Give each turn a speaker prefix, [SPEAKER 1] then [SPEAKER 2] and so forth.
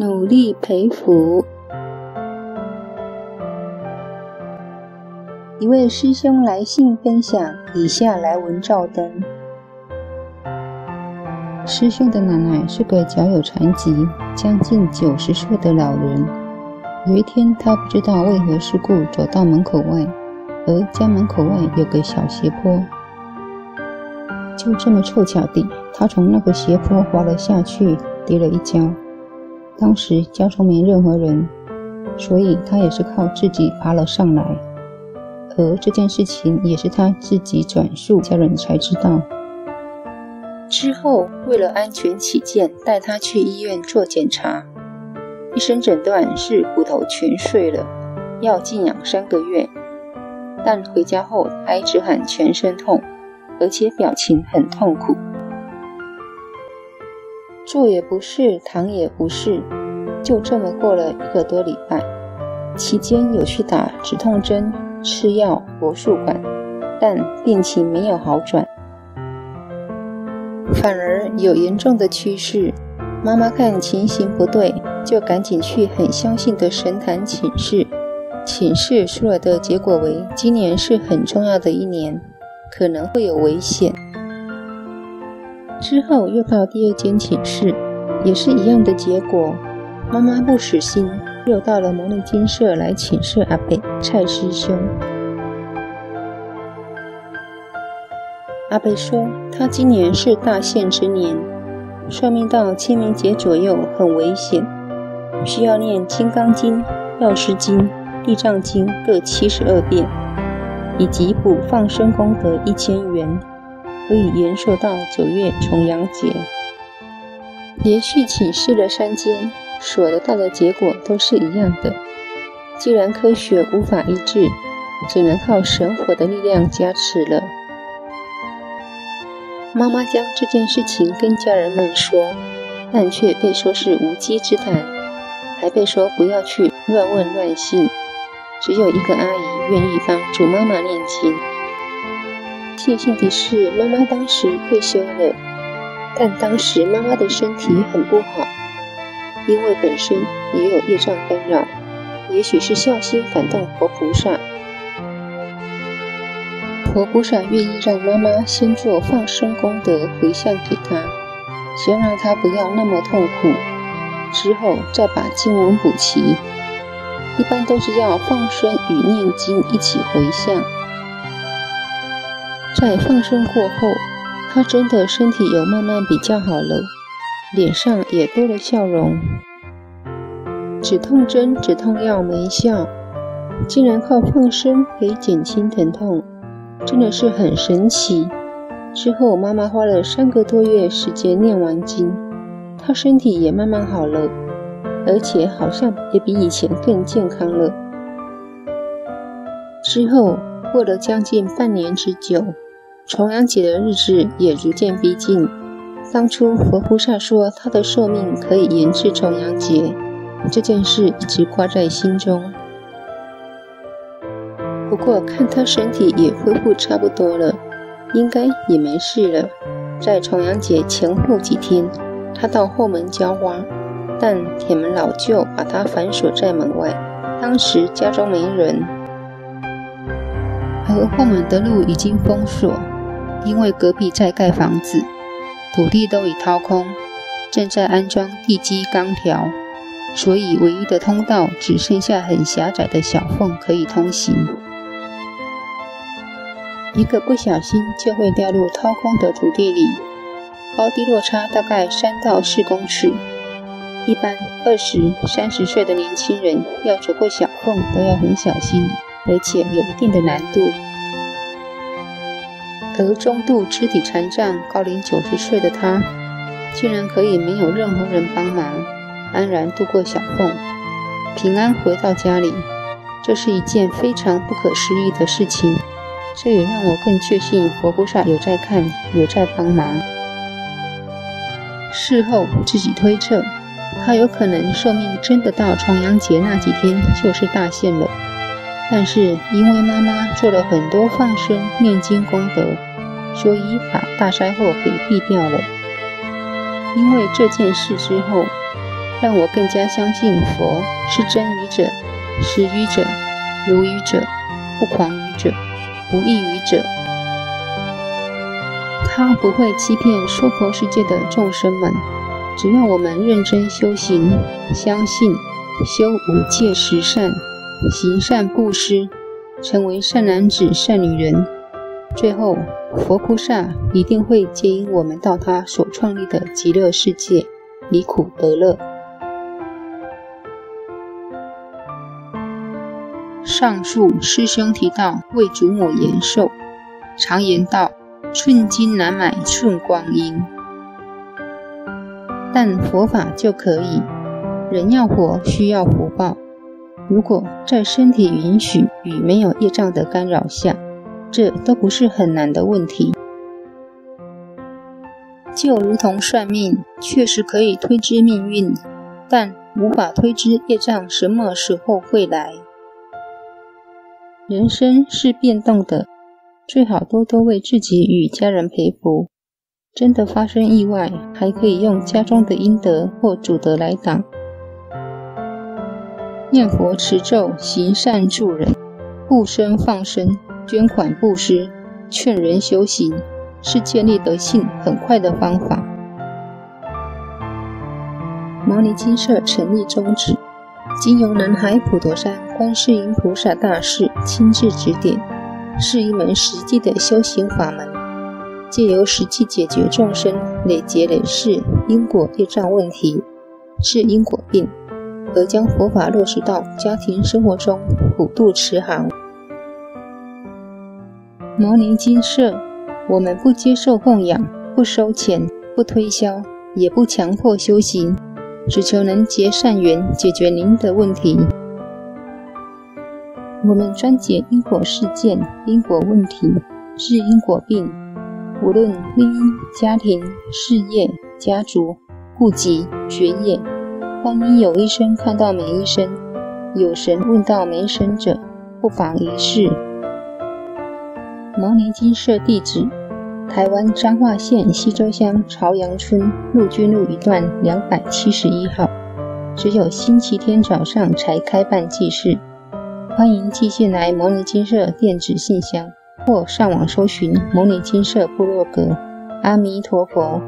[SPEAKER 1] 努力培福。一位师兄来信分享，以下来文照灯。师兄的奶奶是个脚有残疾、将近九十岁的老人。有一天，他不知道为何事故走到门口外，而家门口外有个小斜坡。就这么凑巧地，他从那个斜坡滑了下去，跌了一跤。当时家中没任何人，所以他也是靠自己爬了上来。而这件事情也是他自己转述家人才知道。之后，为了安全起见，带他去医院做检查。医生诊断是骨头全碎了，要静养三个月。但回家后，他一直喊全身痛，而且表情很痛苦。坐也不是，躺也不是，就这么过了一个多礼拜。期间有去打止痛针。吃药、活术管，但病情没有好转，反而有严重的趋势。妈妈看情形不对，就赶紧去很相信的神坛请示。请示出来的结果为：今年是很重要的一年，可能会有危险。之后又到第二间寝室，也是一样的结果。妈妈不死心。又到了牟尼精舍来请示阿北蔡师兄。阿北说，他今年是大限之年，算命到清明节左右很危险，需要念《金刚经》《药师经》《地藏经》各七十二遍，以及补放生功德一千元，可以延寿到九月重阳节。连续请示了三间。所得到的结果都是一样的。既然科学无法医治，只能靠神火的力量加持了。妈妈将这件事情跟家人们说，但却被说是无稽之谈，还被说不要去乱问乱信。只有一个阿姨愿意帮助妈妈念经。庆幸的是，妈妈当时退休了，但当时妈妈的身体很不好。因为本身也有业障干扰，也许是孝心感动佛菩萨，佛菩萨愿意让妈妈先做放生功德回向给她，先让她不要那么痛苦，之后再把经文补齐。一般都是要放生与念经一起回向。在放生过后，她真的身体有慢慢比较好了。脸上也多了笑容。止痛针、止痛药没效，竟然靠放生可以减轻疼痛，真的是很神奇。之后妈妈花了三个多月时间念完经，她身体也慢慢好了，而且好像也比以前更健康了。之后过了将近半年之久，重阳节的日子也逐渐逼近。当初佛菩萨说他的寿命可以延至重阳节，这件事一直挂在心中。不过看他身体也恢复差不多了，应该也没事了。在重阳节前后几天，他到后门浇花，但铁门老旧把他反锁在门外。当时家中没人，而后门的路已经封锁，因为隔壁在盖房子。土地都已掏空，正在安装地基钢条，所以唯一的通道只剩下很狭窄的小缝可以通行。一个不小心就会掉入掏空的土地里，高低落差大概三到四公尺。一般二十三十岁的年轻人要走过小缝都要很小心，而且有一定的难度。而中度肢体残障、高龄九十岁的他，竟然可以没有任何人帮忙，安然度过小缝，平安回到家里，这是一件非常不可思议的事情。这也让我更确信佛菩萨有在看，有在帮忙。事后自己推测，他有可能寿命真的到重阳节那几天就是大限了，但是因为妈妈做了很多放生、念经功德。所以把大灾祸给避掉了。因为这件事之后，让我更加相信佛是真语者、实语者、如语者、不誑语者、不异语者。他不会欺骗娑婆世界的众生们。只要我们认真修行，相信修五戒十善，行善布施，成为善男子、善女人，最后佛菩萨一定会接引我们到他所创立的极乐世界，离苦得乐。上述师兄提到为祖母延寿，常言道：“寸金难买寸光阴。”但佛法就可以，人要活需要福报。如果在身体允许与没有业障的干扰下，这都不是很难的问题。就如同算命，确实可以推知命运，但无法推知业障什么时候会来。人生是变动的，最好多多为自己与家人陪福。真的发生意外，还可以用家中的阴德或主德来挡。念佛持咒、行善助人、护生放生、捐款布施、劝人修行，是建立德性很快的方法。牟尼精舍成立宗旨，经由南海普陀山观世音菩萨大士亲自指点，是一门实际的修行法门。借由实际解决众生累劫累世因果业障问题，治因果病，而将佛法落实到家庭生活中，普渡慈航。摩尼精舍，我们不接受供养，不收钱，不推销，也不强迫修行，只求能结善缘，解决您的问题。我们专解因果事件、因果问题，治因果病。无论婚姻、家庭、事业、家族、户籍、学业，万一有医生看到没医生，有神问到没神者，不妨一试。摩尼金舍地址：台湾彰化县溪州乡朝阳村陆军路一段两百七十一号，只有星期天早上才开办祭事，欢迎寄信来摩尼金舍电子信箱。或上网搜寻摩尼金舍部落格，阿弥陀佛。